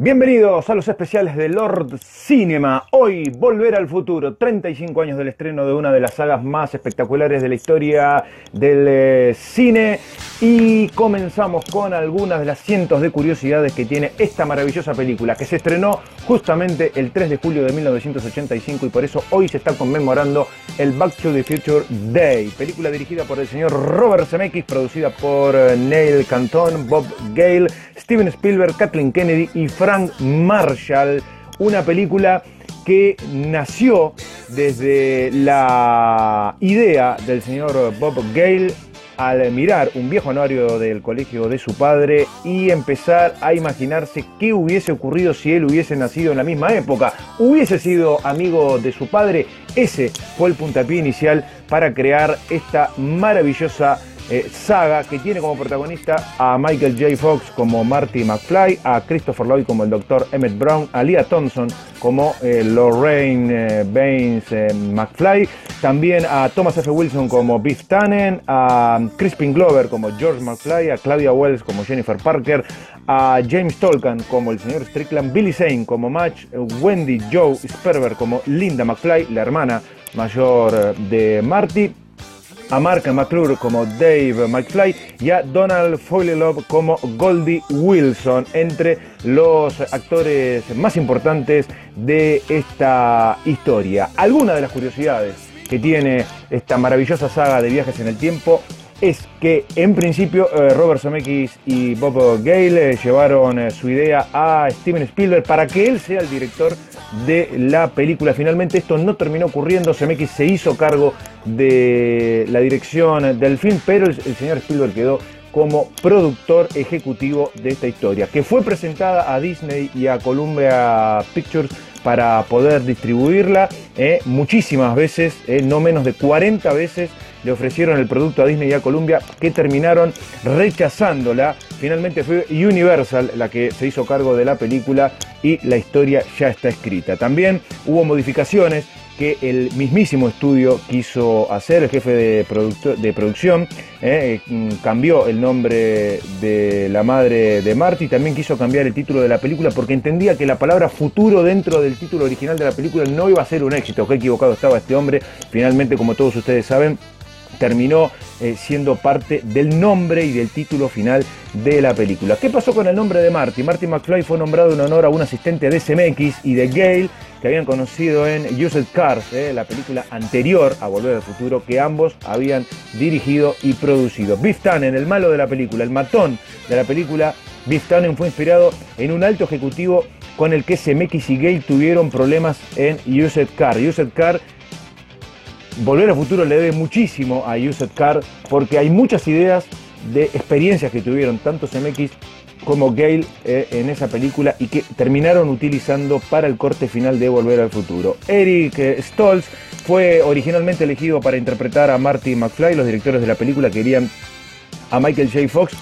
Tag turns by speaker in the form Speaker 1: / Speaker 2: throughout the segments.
Speaker 1: Bienvenidos a los especiales de Lord Cinema. Hoy, Volver al Futuro, 35 años del estreno de una de las sagas más espectaculares de la historia del eh, cine. Y comenzamos con algunas de las cientos de curiosidades que tiene esta maravillosa película, que se estrenó justamente el 3 de julio de 1985 y por eso hoy se está conmemorando el Back to the Future Day. Película dirigida por el señor Robert Zemeckis, producida por eh, Neil Canton, Bob Gale, Steven Spielberg, Kathleen Kennedy y Frank Marshall. Una película que nació desde la idea del señor Bob Gale al mirar un viejo anuario del colegio de su padre y empezar a imaginarse qué hubiese ocurrido si él hubiese nacido en la misma época, hubiese sido amigo de su padre, ese fue el puntapié inicial para crear esta maravillosa eh, saga que tiene como protagonista a Michael J. Fox como Marty McFly, a Christopher Lloyd como el Dr. Emmett Brown, a Leah Thompson como eh, Lorraine eh, Baines McFly, también a Thomas F. Wilson como Biff Tannen, a Crispin Glover como George McFly, a Claudia Wells como Jennifer Parker, a James Tolkien como el señor Strickland, Billy Zane como Match, Wendy Joe Sperber como Linda McFly, la hermana mayor de Marty, a Mark McClure como Dave McFly y a Donald Love como Goldie Wilson, entre los actores más importantes de esta historia. Algunas de las curiosidades que tiene esta maravillosa saga de viajes en el tiempo es que en principio eh, Robert Zemeckis y Bob Gale eh, llevaron eh, su idea a Steven Spielberg para que él sea el director de la película. Finalmente esto no terminó ocurriendo, Zemeckis se hizo cargo de la dirección del film, pero el, el señor Spielberg quedó como productor ejecutivo de esta historia, que fue presentada a Disney y a Columbia Pictures para poder distribuirla muchísimas veces, no menos de 40 veces le ofrecieron el producto a Disney y a Columbia que terminaron rechazándola. Finalmente fue Universal la que se hizo cargo de la película y la historia ya está escrita. También hubo modificaciones que el mismísimo estudio quiso hacer, el jefe de, de producción, eh, mm, cambió el nombre de la madre de Marty, también quiso cambiar el título de la película porque entendía que la palabra futuro dentro del título original de la película no iba a ser un éxito, qué equivocado estaba este hombre, finalmente como todos ustedes saben, terminó eh, siendo parte del nombre y del título final de la película. ¿Qué pasó con el nombre de Marty? Marty McFly fue nombrado en honor a un asistente de CMX y de Gale que habían conocido en Used Cars, eh, la película anterior a Volver al Futuro, que ambos habían dirigido y producido. Biff Tannen, el malo de la película, el matón de la película, Biff Tannen fue inspirado en un alto ejecutivo con el que CMX y Gale tuvieron problemas en Used Car. Used Car Volver al Futuro le debe muchísimo a Used Car porque hay muchas ideas de experiencias que tuvieron tanto CMX como Gale eh, en esa película y que terminaron utilizando para el corte final de Volver al Futuro. Eric Stoltz fue originalmente elegido para interpretar a Marty McFly, los directores de la película querían a Michael J. Fox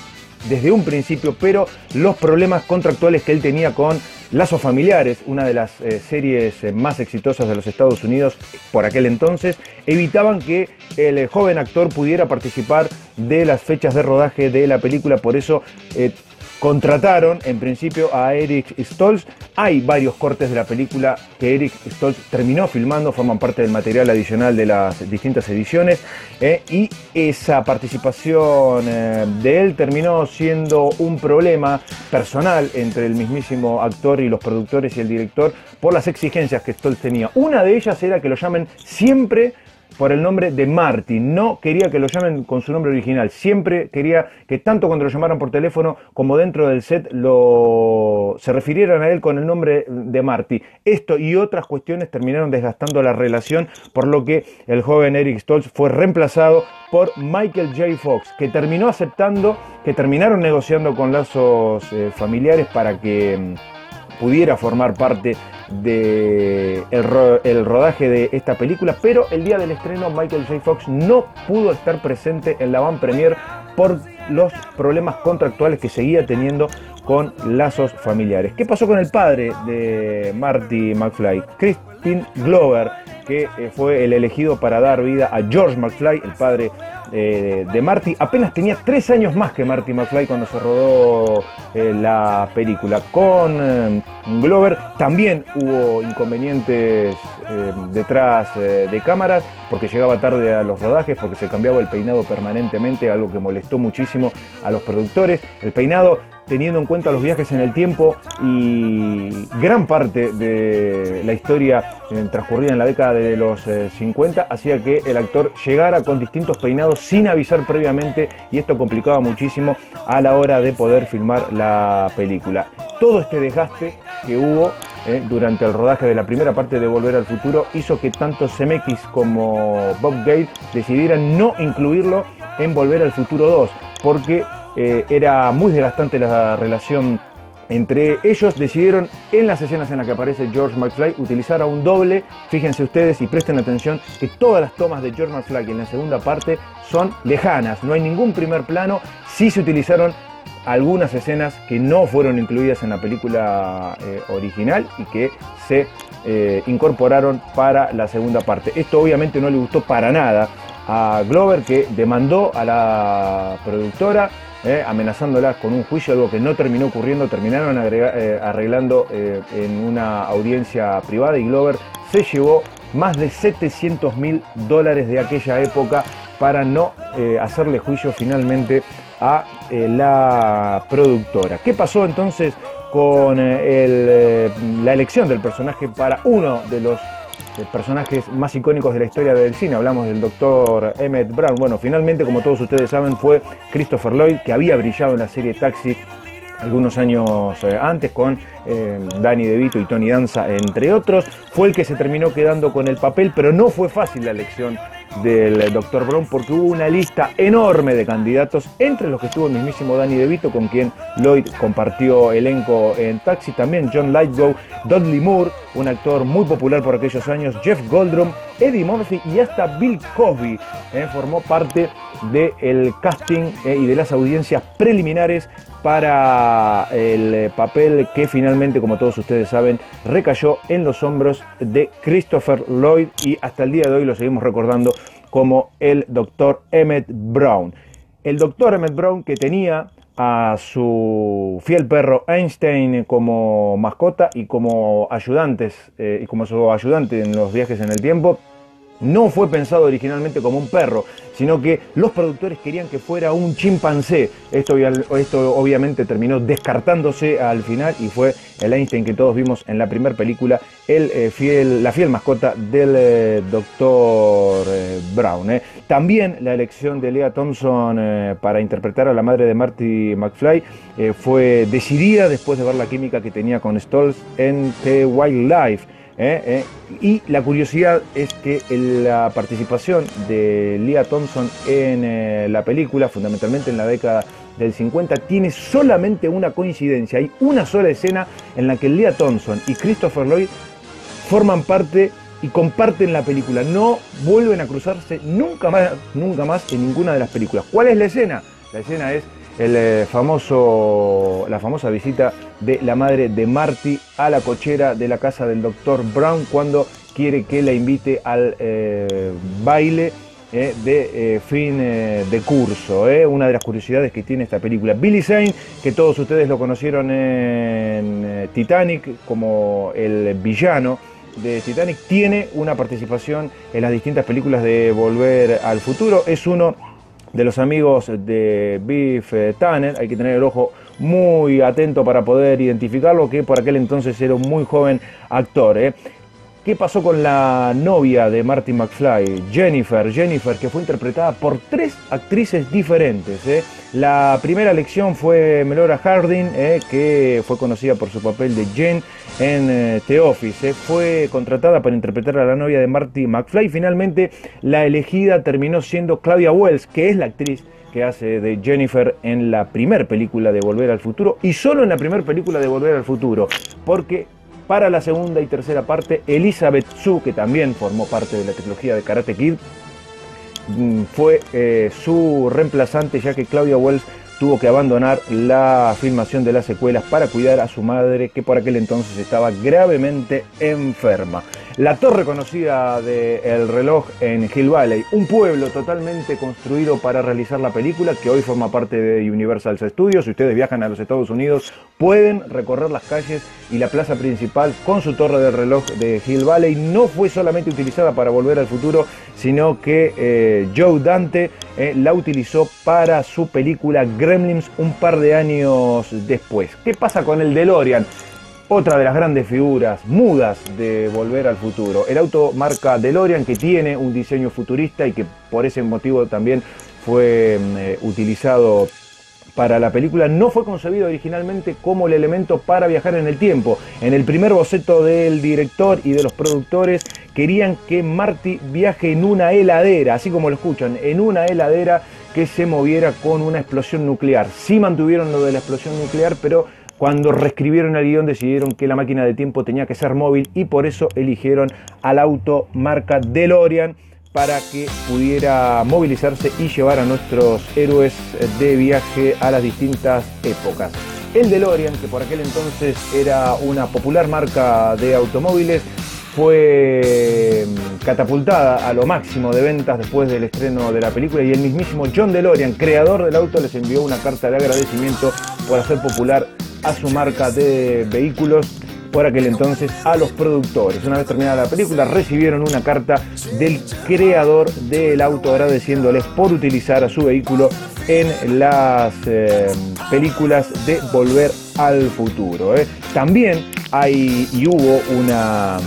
Speaker 1: desde un principio, pero los problemas contractuales que él tenía con Lazos Familiares, una de las eh, series eh, más exitosas de los Estados Unidos por aquel entonces, evitaban que el eh, joven actor pudiera participar de las fechas de rodaje de la película, por eso Contrataron en principio a Eric Stoltz. Hay varios cortes de la película que Eric Stoltz terminó filmando, forman parte del material adicional de las distintas ediciones. Eh, y esa participación eh, de él terminó siendo un problema personal entre el mismísimo actor y los productores y el director por las exigencias que Stoltz tenía. Una de ellas era que lo llamen siempre por el nombre de Marty. No quería que lo llamen con su nombre original. Siempre quería que tanto cuando lo llamaran por teléfono como dentro del set lo se refirieran a él con el nombre de Marty. Esto y otras cuestiones terminaron desgastando la relación, por lo que el joven Eric Stoltz fue reemplazado por Michael J. Fox, que terminó aceptando, que terminaron negociando con lazos eh, familiares para que mm, pudiera formar parte del de el rodaje de esta película, pero el día del estreno Michael J. Fox no pudo estar presente en la van premier por los problemas contractuales que seguía teniendo con lazos familiares. ¿Qué pasó con el padre de Marty McFly? Crispin Glover que eh, fue el elegido para dar vida a George McFly, el padre eh, de Marty. Apenas tenía tres años más que Marty McFly cuando se rodó eh, la película. Con Glover también hubo inconvenientes detrás de cámaras porque llegaba tarde a los rodajes, porque se cambiaba el peinado permanentemente, algo que molestó muchísimo a los productores. El peinado teniendo en cuenta los viajes en el tiempo y gran parte de la historia eh, transcurrida en la década de los 50 eh, hacía que el actor llegara con distintos peinados sin avisar previamente y esto complicaba muchísimo a la hora de poder filmar la película. Todo este desgaste que hubo eh, durante el rodaje de la primera parte de Volver al Futuro hizo que tanto Zemeckis como Bob Gate decidieran no incluirlo en Volver al Futuro 2 porque eh, era muy desgastante la relación entre ellos. Decidieron en las escenas en las que aparece George McFly utilizar a un doble. Fíjense ustedes y presten atención que todas las tomas de George McFly en la segunda parte son lejanas. No hay ningún primer plano. Sí se utilizaron algunas escenas que no fueron incluidas en la película eh, original y que se eh, incorporaron para la segunda parte. Esto obviamente no le gustó para nada a Glover que demandó a la productora eh, amenazándolas con un juicio, algo que no terminó ocurriendo, terminaron eh, arreglando eh, en una audiencia privada y Glover se llevó más de 700 mil dólares de aquella época para no hacerle juicio finalmente a la productora. ¿Qué pasó entonces con la elección del personaje para uno de los personajes más icónicos de la historia del cine. Hablamos del doctor Emmett Brown. Bueno, finalmente, como todos ustedes saben, fue Christopher Lloyd, que había brillado en la serie Taxi algunos años eh, antes con eh, Danny DeVito y Tony Danza, entre otros. Fue el que se terminó quedando con el papel, pero no fue fácil la elección del Dr. Brown porque hubo una lista enorme de candidatos, entre los que estuvo el mismísimo Danny DeVito, con quien Lloyd compartió elenco en Taxi, también John Lightgo, Dudley Moore, un actor muy popular por aquellos años, Jeff Goldblum, Eddie Murphy y hasta Bill Cosby eh, formó parte del casting eh, y de las audiencias preliminares para el eh, papel que finalmente, como todos ustedes saben, recayó en los hombros de Christopher Lloyd y hasta el día de hoy lo seguimos recordando como el doctor Emmett Brown. El doctor Emmett Brown que tenía a su fiel perro Einstein como mascota y como ayudantes y como su ayudante en los viajes en el tiempo no fue pensado originalmente como un perro, sino que los productores querían que fuera un chimpancé. Esto, obviamente terminó descartándose al final y fue el Einstein que todos vimos en la primera película, el, eh, fiel, la fiel mascota del eh, Dr. Eh, Brown. También la elección de Lea Thompson para interpretar a la madre de Marty McFly fue decidida después de ver la química que tenía con Stolz en The Wildlife. ¿Eh? ¿eh? Y la curiosidad es que la participación de Leah Thompson en eh, la película, fundamentalmente en la década del 50, tiene solamente una coincidencia. Hay una sola escena en la que Leah Thompson y Christopher Lloyd forman parte y comparten la película. No vuelven a cruzarse nunca más, nunca más en ninguna de las películas. ¿Cuál es la escena? La escena es el eh, famoso, la famosa visita de la madre de Marty a la cochera de la casa del doctor Brown cuando quiere que la invite al eh, baile eh, de fin de curso. Una de las curiosidades que tiene esta película. Billy Zane, que todos ustedes lo conocieron en Titanic como el villano de Titanic, tiene una participación en las distintas películas de Volver al Futuro. Es uno de los amigos de Biff eh, Tanner. Hay que tener el ojo muy atento para poder identificarlo, que por aquel entonces era un muy joven actor. ¿eh? ¿Qué pasó con la novia de Marty McFly, Jennifer? Jennifer, que fue interpretada por tres actrices diferentes. ¿eh? La primera elección fue Melora Harding, ¿eh? que fue conocida por su papel de Jen en eh, The Office. Fue contratada para interpretar a la novia de Marty McFly. Finalmente, la elegida terminó siendo Claudia Wells, que es la actriz que hace de Jennifer en la primera película de Volver al Futuro y solo en la primera película de Volver al Futuro, porque para la segunda y tercera parte, Elizabeth Su, que también formó parte de la trilogía de Karate Kid, mm, fue eh, su reemplazante ya que Claudia Wells tuvo que abandonar la filmación de las secuelas para cuidar a su madre que por aquel entonces estaba gravemente enferma. La torre conocida del reloj en Hill Valley, un pueblo totalmente construido para realizar la película que hoy forma parte de Universal Studios. Si ustedes viajan a los Estados Unidos, pueden recorrer las calles y la plaza principal con su torre del reloj de Hill Valley. No fue solamente utilizada para volver al futuro, sino que eh, Joe Dante eh, la utilizó para su película Gremlins un par de años después. ¿Qué pasa con el DeLorean? Otra de las grandes figuras mudas de Volver al Futuro. El auto marca DeLorean que tiene un diseño futurista y que por ese motivo también fue mm, utilizado para la película no fue concebido originalmente como el elemento para viajar en el tiempo. En el primer boceto del director y de los productores querían que Marty viaje en una heladera, así como lo escuchan, en una heladera que se moviera con una explosión nuclear. Sí mantuvieron lo de la explosión nuclear, pero cuando reescribieron el guion decidieron que la máquina de tiempo tenía que ser móvil y por eso eligieron al auto marca DeLorean para que pudiera movilizarse y llevar a nuestros héroes de viaje a las distintas épocas. El DeLorean, que por aquel entonces era una popular marca de automóviles, fue mm, catapultada a lo máximo de ventas después del estreno de la película y el mismísimo John DeLorean, creador del auto, les envió una carta de agradecimiento por hacer popular a su marca de vehículos por aquel entonces a los productores. Una vez terminada la película recibieron una carta del creador del auto agradeciéndoles por utilizar a su vehículo en las eh, películas de Volver al Futuro. ¿eh? También hay y hubo una,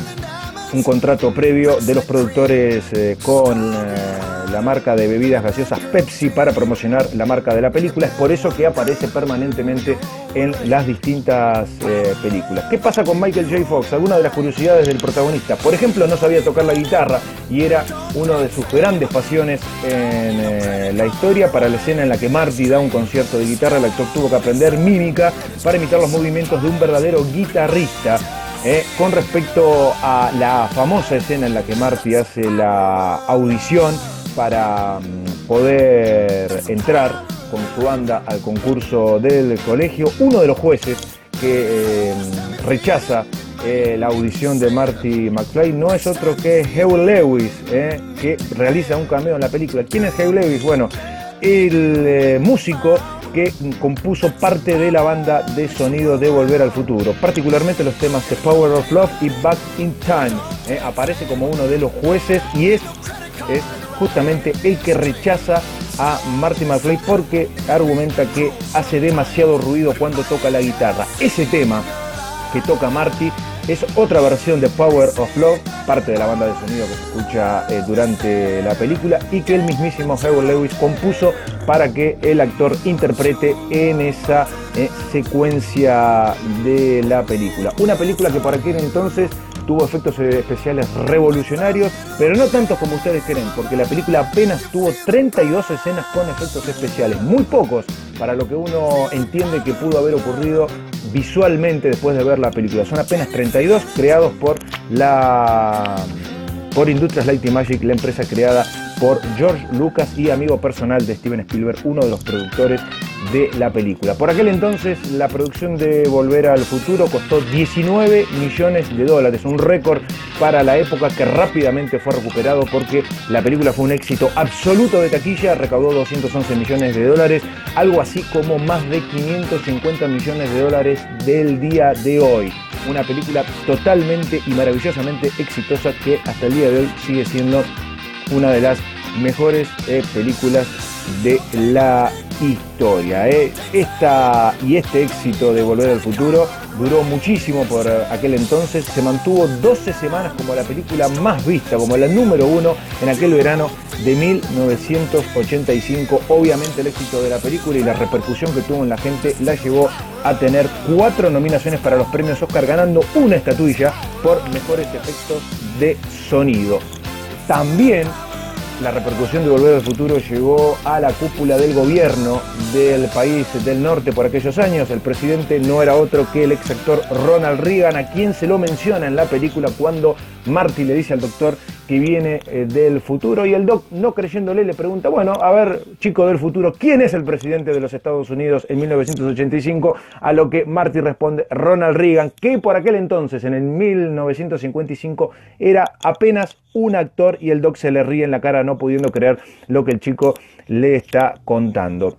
Speaker 1: un contrato previo de los productores eh, con la marca de bebidas gaseosas Pepsi para promocionar la marca de la película. Es por eso que aparece permanentemente en las distintas eh, películas. ¿Qué pasa con Michael J. Fox? Algunas de las curiosidades del protagonista. Por ejemplo, no sabía tocar la guitarra y era una de sus grandes pasiones en eh, la historia. Para la escena en la que Marty da un concierto de guitarra, el actor tuvo que aprender mímica para imitar los movimientos de un verdadero guitarrista. Eh, con respecto a la famosa escena en la que Marty hace la audición para mm, poder entrar con su banda al concurso del colegio. Uno de los jueces que eh, rechaza eh, la audición de Marty McFly no es otro que Hugh Lewis, que realiza un cameo en la película. ¿Quién es Hugh Lewis? Bueno, el músico que compuso parte de la banda de sonido de Volver al Futuro, particularmente los temas The Power of Love y Back in Time. aparece como uno de los jueces y es, es justamente el que rechaza a Marty McFly porque argumenta que hace demasiado ruido cuando toca la guitarra. Ese tema que toca Marty es otra versión de Power of Love, parte de la banda de sonido que se escucha eh, durante la película y que el mismísimo Howard Lewis compuso para que el actor interprete en esa eh, secuencia de la película. Una película que para aquel entonces tuvo efectos especiales revolucionarios, pero no tantos como ustedes creen, porque la película apenas tuvo 32 escenas con efectos especiales, muy pocos para lo que uno entiende que pudo haber ocurrido visualmente después de ver la película. Son apenas 32 creados por la por Industrias Light Magic, la empresa creada por George Lucas y amigo personal de Steven Spielberg, uno de los productores de la película. Por aquel entonces la producción de Volver al Futuro costó 19 millones de dólares, un récord para la época que rápidamente fue recuperado porque la película fue un éxito absoluto de taquilla, recaudó 211 millones de dólares, algo así como más de 550 millones de dólares del día de hoy. Una película totalmente y maravillosamente exitosa que hasta el día de hoy sigue siendo una de las mejores eh, películas de la historia. ¿eh? Esta y este éxito de Volver al Futuro duró muchísimo por aquel entonces, se mantuvo 12 semanas como la película más vista, como la número uno en aquel verano de 1985. Obviamente el éxito de la película y la repercusión que tuvo en la gente la llevó a tener cuatro nominaciones para los premios Oscar, ganando una estatuilla por mejores efectos de sonido. También la repercusión de Volver al Futuro llegó a la cúpula del gobierno del país del norte por aquellos años. El presidente no era otro que el ex actor Ronald Reagan, a quien se lo menciona en la película cuando Marty le dice al doctor que viene eh, del futuro y el Doc, no creyéndole, le pregunta, bueno, a ver, chico del futuro, ¿quién es el presidente de los Estados Unidos en 1985? A lo que Marty responde, Ronald Reagan, que por aquel entonces, en el 1955, era apenas un actor y el Doc se le ríe en la cara no pudiendo creer lo que el chico le está contando.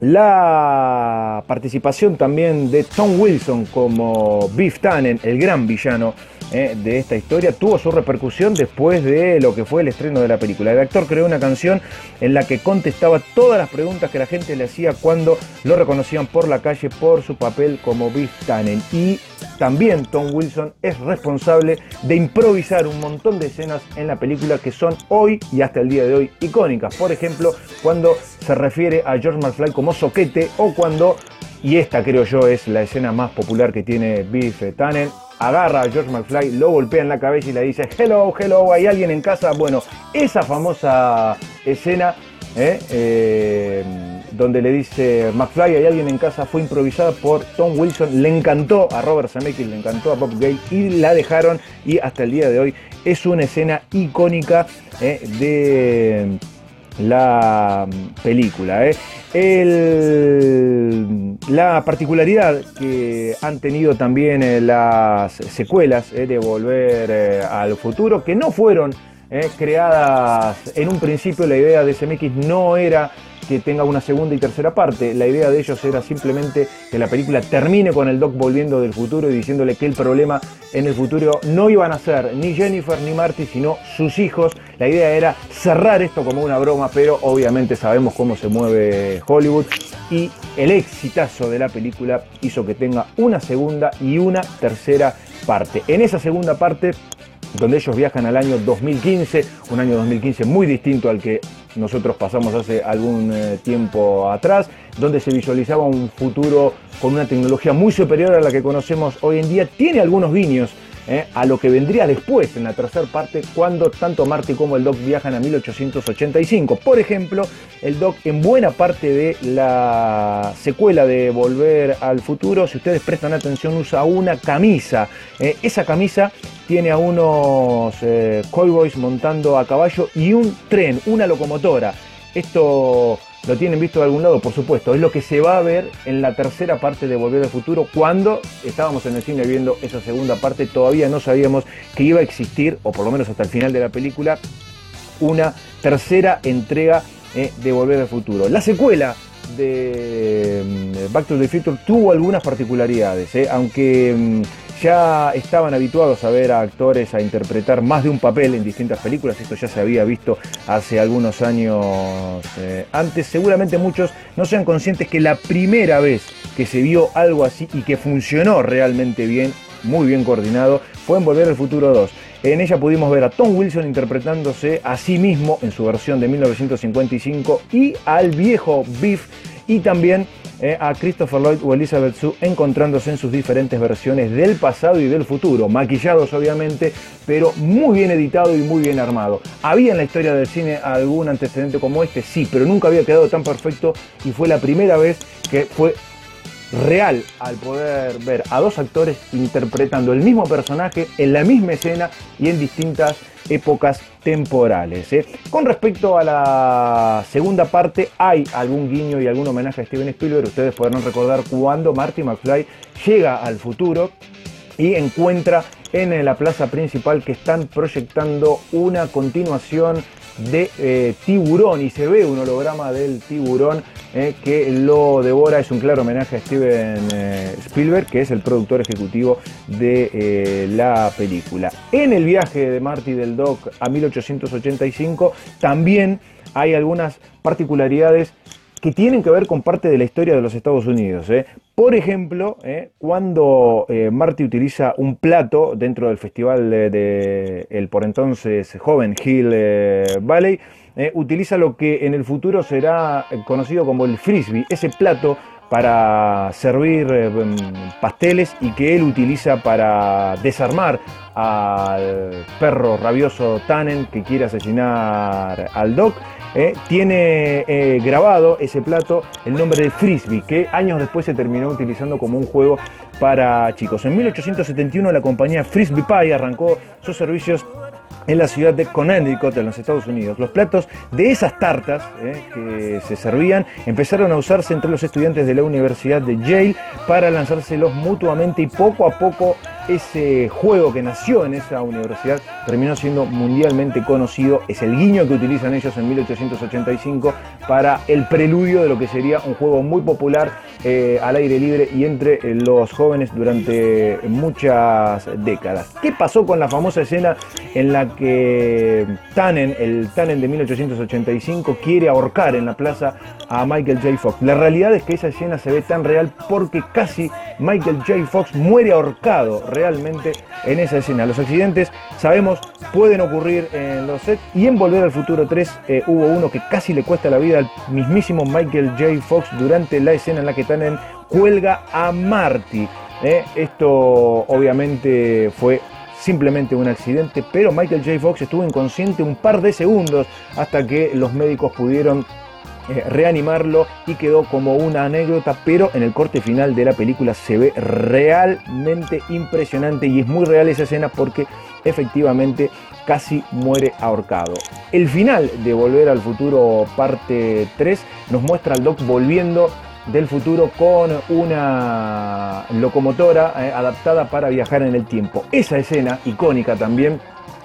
Speaker 1: La participación también de Tom Wilson como Biff Tannen, el gran villano eh, de esta historia, tuvo su repercusión después de lo que fue el estreno de la película. El actor creó una canción en la que contestaba todas las preguntas que la gente le hacía cuando lo reconocían por la calle por su papel como Biff Tannen. Y también Tom Wilson es responsable de improvisar un montón de escenas en la película que son hoy y hasta el día de hoy icónicas. Por ejemplo, cuando se refiere a George McFly como soquete o cuando, y esta creo yo es la escena más popular que tiene Biff Tannen, agarra a George McFly, lo golpea en la cabeza y le dice, hello, hello, ¿hay alguien en casa? Bueno, esa famosa escena ¿eh? Eh, donde le dice McFly, hay alguien en casa, fue improvisada por Tom Wilson, le encantó a Robert Zemeckis, le encantó a Bob Gay y la dejaron y hasta el día de hoy es una escena icónica ¿eh? de la película. ¿eh? la particularidad que han tenido también eh, las secuelas ¿eh? de Volver al Futuro, que no fueron creadas en un principio, la idea de SMX no era que tenga una segunda y tercera parte. La idea de ellos era simplemente que la película termine con el Doc volviendo del futuro y diciéndole que el problema en el futuro no iban a ser ni Jennifer ni Marty, sino sus hijos. La idea era cerrar esto como una broma, pero obviamente sabemos cómo se mueve Hollywood y el exitazo de la película hizo que tenga una segunda y una tercera parte. En esa segunda parte donde ellos viajan al año 2015, un año 2015 muy distinto al que nosotros pasamos hace algún eh, tiempo atrás, donde se visualizaba un futuro con una tecnología muy superior a la que conocemos hoy en día, tiene algunos guiños ¿eh? a lo que vendría después en la tercera parte cuando tanto Marty como el Doc viajan a 1885. Por ejemplo, el Doc en buena parte de la secuela de Volver al Futuro, si ustedes prestan atención, usa una camisa. ¿eh? esa camisa tiene a unos eh, cowboys montando a caballo y un tren, una locomotora. Esto ¿Lo tienen visto de algún lado? Por supuesto, es lo que se va a ver en la tercera parte de Volver al Futuro. Cuando estábamos en el cine viendo esa segunda parte, todavía no sabíamos que iba a existir, o por lo menos hasta el final de la película, una tercera entrega eh, de Volver al Futuro. La secuela de mm, Back to the Future tuvo algunas particularidades, eh, aunque mm, ya estaban habituados a ver a actores a interpretar más de un papel en distintas películas, esto ya se había visto hace algunos años eh, antes, seguramente muchos no sean conscientes que la primera vez que se vio algo así y que funcionó realmente bien, muy bien coordinado, fue en Volver al Futuro 2. En ella pudimos ver a Tom Wilson interpretándose a sí mismo en su versión de 1955 y al viejo Biff y también eh, a Christopher Lloyd o Elizabeth Sue encontrándose en sus diferentes versiones del pasado y del futuro, maquillados obviamente, pero muy bien editado y muy bien armado. ¿Había en la historia del cine algún antecedente como este? Sí, pero nunca había quedado tan perfecto y fue la primera vez que fue real al poder ver a dos actores interpretando el mismo personaje en la misma escena y en distintas épocas temporales. ¿eh? Con respecto a la segunda parte, hay algún guiño y algún homenaje a Steven Spielberg. Ustedes podrán recordar cuando Marty McFly llega al futuro y encuentra en la plaza principal que están proyectando una continuación de eh, tiburón y se ve un holograma del tiburón eh, que lo devora. Es un claro homenaje a Steven eh, Spielberg, que es el productor ejecutivo de la película. En el viaje de Marty del Doc a 1885 también hay algunas particularidades que tienen que ver con parte de la historia de los Estados Unidos. ¿eh? Por ejemplo, ¿eh? cuando eh, Marty utiliza un plato dentro del festival del de, el por entonces joven Hill Valley, utiliza lo que en el futuro será conocido como el frisbee, ese plato para servir pasteles y que él utiliza para desarmar al perro rabioso Tannen que quiere asesinar al Doc. Eh, tiene eh, grabado ese plato el nombre de Frisbee, que años después se terminó utilizando como un juego para chicos. En 1871 la compañía Frisbee Pie arrancó sus servicios en la ciudad de Connecticut, en los Estados Unidos. Los platos de esas tartas eh, que se servían empezaron a usarse entre los estudiantes de la Universidad de Yale para lanzárselos mutuamente y poco a poco ese juego que nació en esa universidad terminó siendo mundialmente conocido. Es el guiño que utilizan ellos en 1885 para el preludio de lo que sería un juego muy popular eh, al aire libre y entre eh, los jóvenes durante muchas décadas. ¿Qué pasó con la famosa escena en la que Tannen, el Tannen de 1885, quiere ahorcar en la plaza a Michael J. Fox? La realidad es que esa escena se ve tan real porque casi Michael J. Fox muere ahorcado realmente en esa escena. Los accidentes, sabemos, pueden ocurrir en los sets y en Volver al Futuro 3 eh, hubo uno que casi le cuesta la vida al mismísimo Michael J. Fox durante la escena en la que Tannen cuelga a Marty. Eh. Esto obviamente fue simplemente un accidente, pero Michael J. Fox estuvo inconsciente un par de segundos hasta que los médicos pudieron eh, reanimarlo y quedó como una anécdota, pero en el corte final de la película se ve realmente impresionante y es muy real esa escena porque efectivamente casi muere ahorcado. El final de Volver al Futuro parte 3 nos muestra al Doc volviendo del futuro con una locomotora eh, adaptada para viajar en el tiempo. Esa escena icónica también,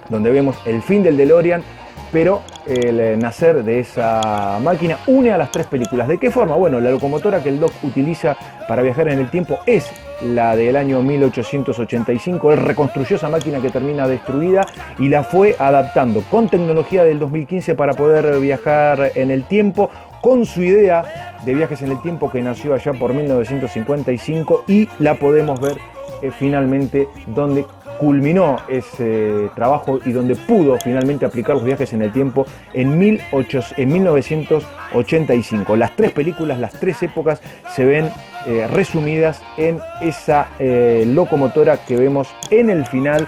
Speaker 1: donde vemos el fin del DeLorean pero el eh, nacer de esa máquina une a las tres películas. ¿De qué forma? Bueno, la locomotora que el Doc utiliza para viajar en el tiempo es la del año 1885. Él reconstruyó esa máquina que termina destruida y la fue adaptando con tecnología del 2015 para poder viajar en el tiempo, con su idea de viajes en el tiempo que nació allá por 1955 y la podemos ver eh, finalmente donde culminó ese trabajo y donde pudo finalmente aplicar los viajes en el tiempo en, 1985. Las tres películas, las tres épocas se ven eh, resumidas en esa eh, locomotora que vemos en el final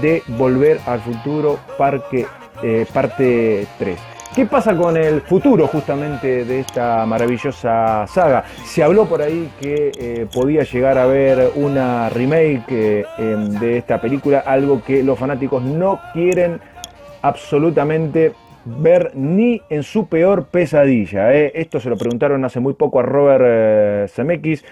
Speaker 1: de Volver al Futuro Parque, eh, parte 3. ¿Qué pasa con el futuro justamente de esta maravillosa saga? Se habló por ahí que eh, podía llegar a haber una remake eh, em, de esta película, algo que los fanáticos no quieren absolutamente ver ni en su peor pesadilla. Eh. Esto se lo preguntaron hace muy poco a Robert Zemeckis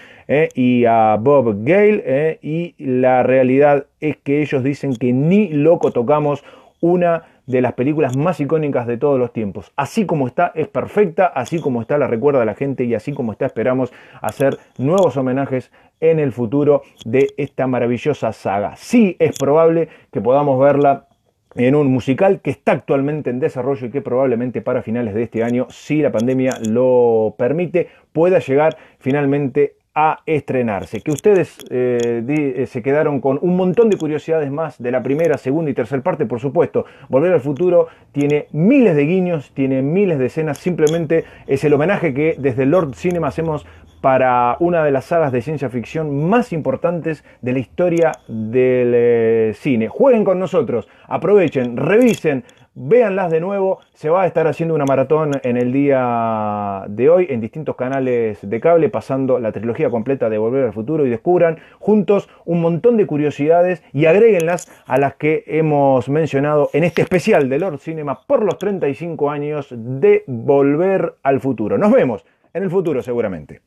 Speaker 1: y a Bob Gale y la realidad es que ellos dicen que ni loco tocamos una de las películas más icónicas de todos los tiempos. Así como está, es perfecta, así como está, la recuerda a la gente y así como está, esperamos hacer nuevos homenajes en el futuro de esta maravillosa saga. Sí es probable que podamos verla en un musical que está actualmente en desarrollo y que probablemente para finales de este año, si la pandemia lo permite, pueda llegar finalmente a estrenarse. Que ustedes eh, eh, se quedaron con un montón de curiosidades más de la primera, segunda y tercera parte, por supuesto. Volver al futuro tiene miles de guiños, tiene miles de escenas, simplemente es el homenaje que desde Lord Cinema hacemos para una de las sagas de ciencia ficción más importantes de la historia del eh, cine. Jueguen con nosotros, aprovechen, revisen, véanlas de nuevo. Se va a estar haciendo una maratón en el día de hoy en distintos canales de cable, pasando la trilogía completa de Volver al Futuro y descubran juntos un montón de curiosidades y agréguenlas a las que hemos mencionado en este especial de Lord Cinema por los 35 años de Volver al Futuro. Nos vemos en el futuro seguramente.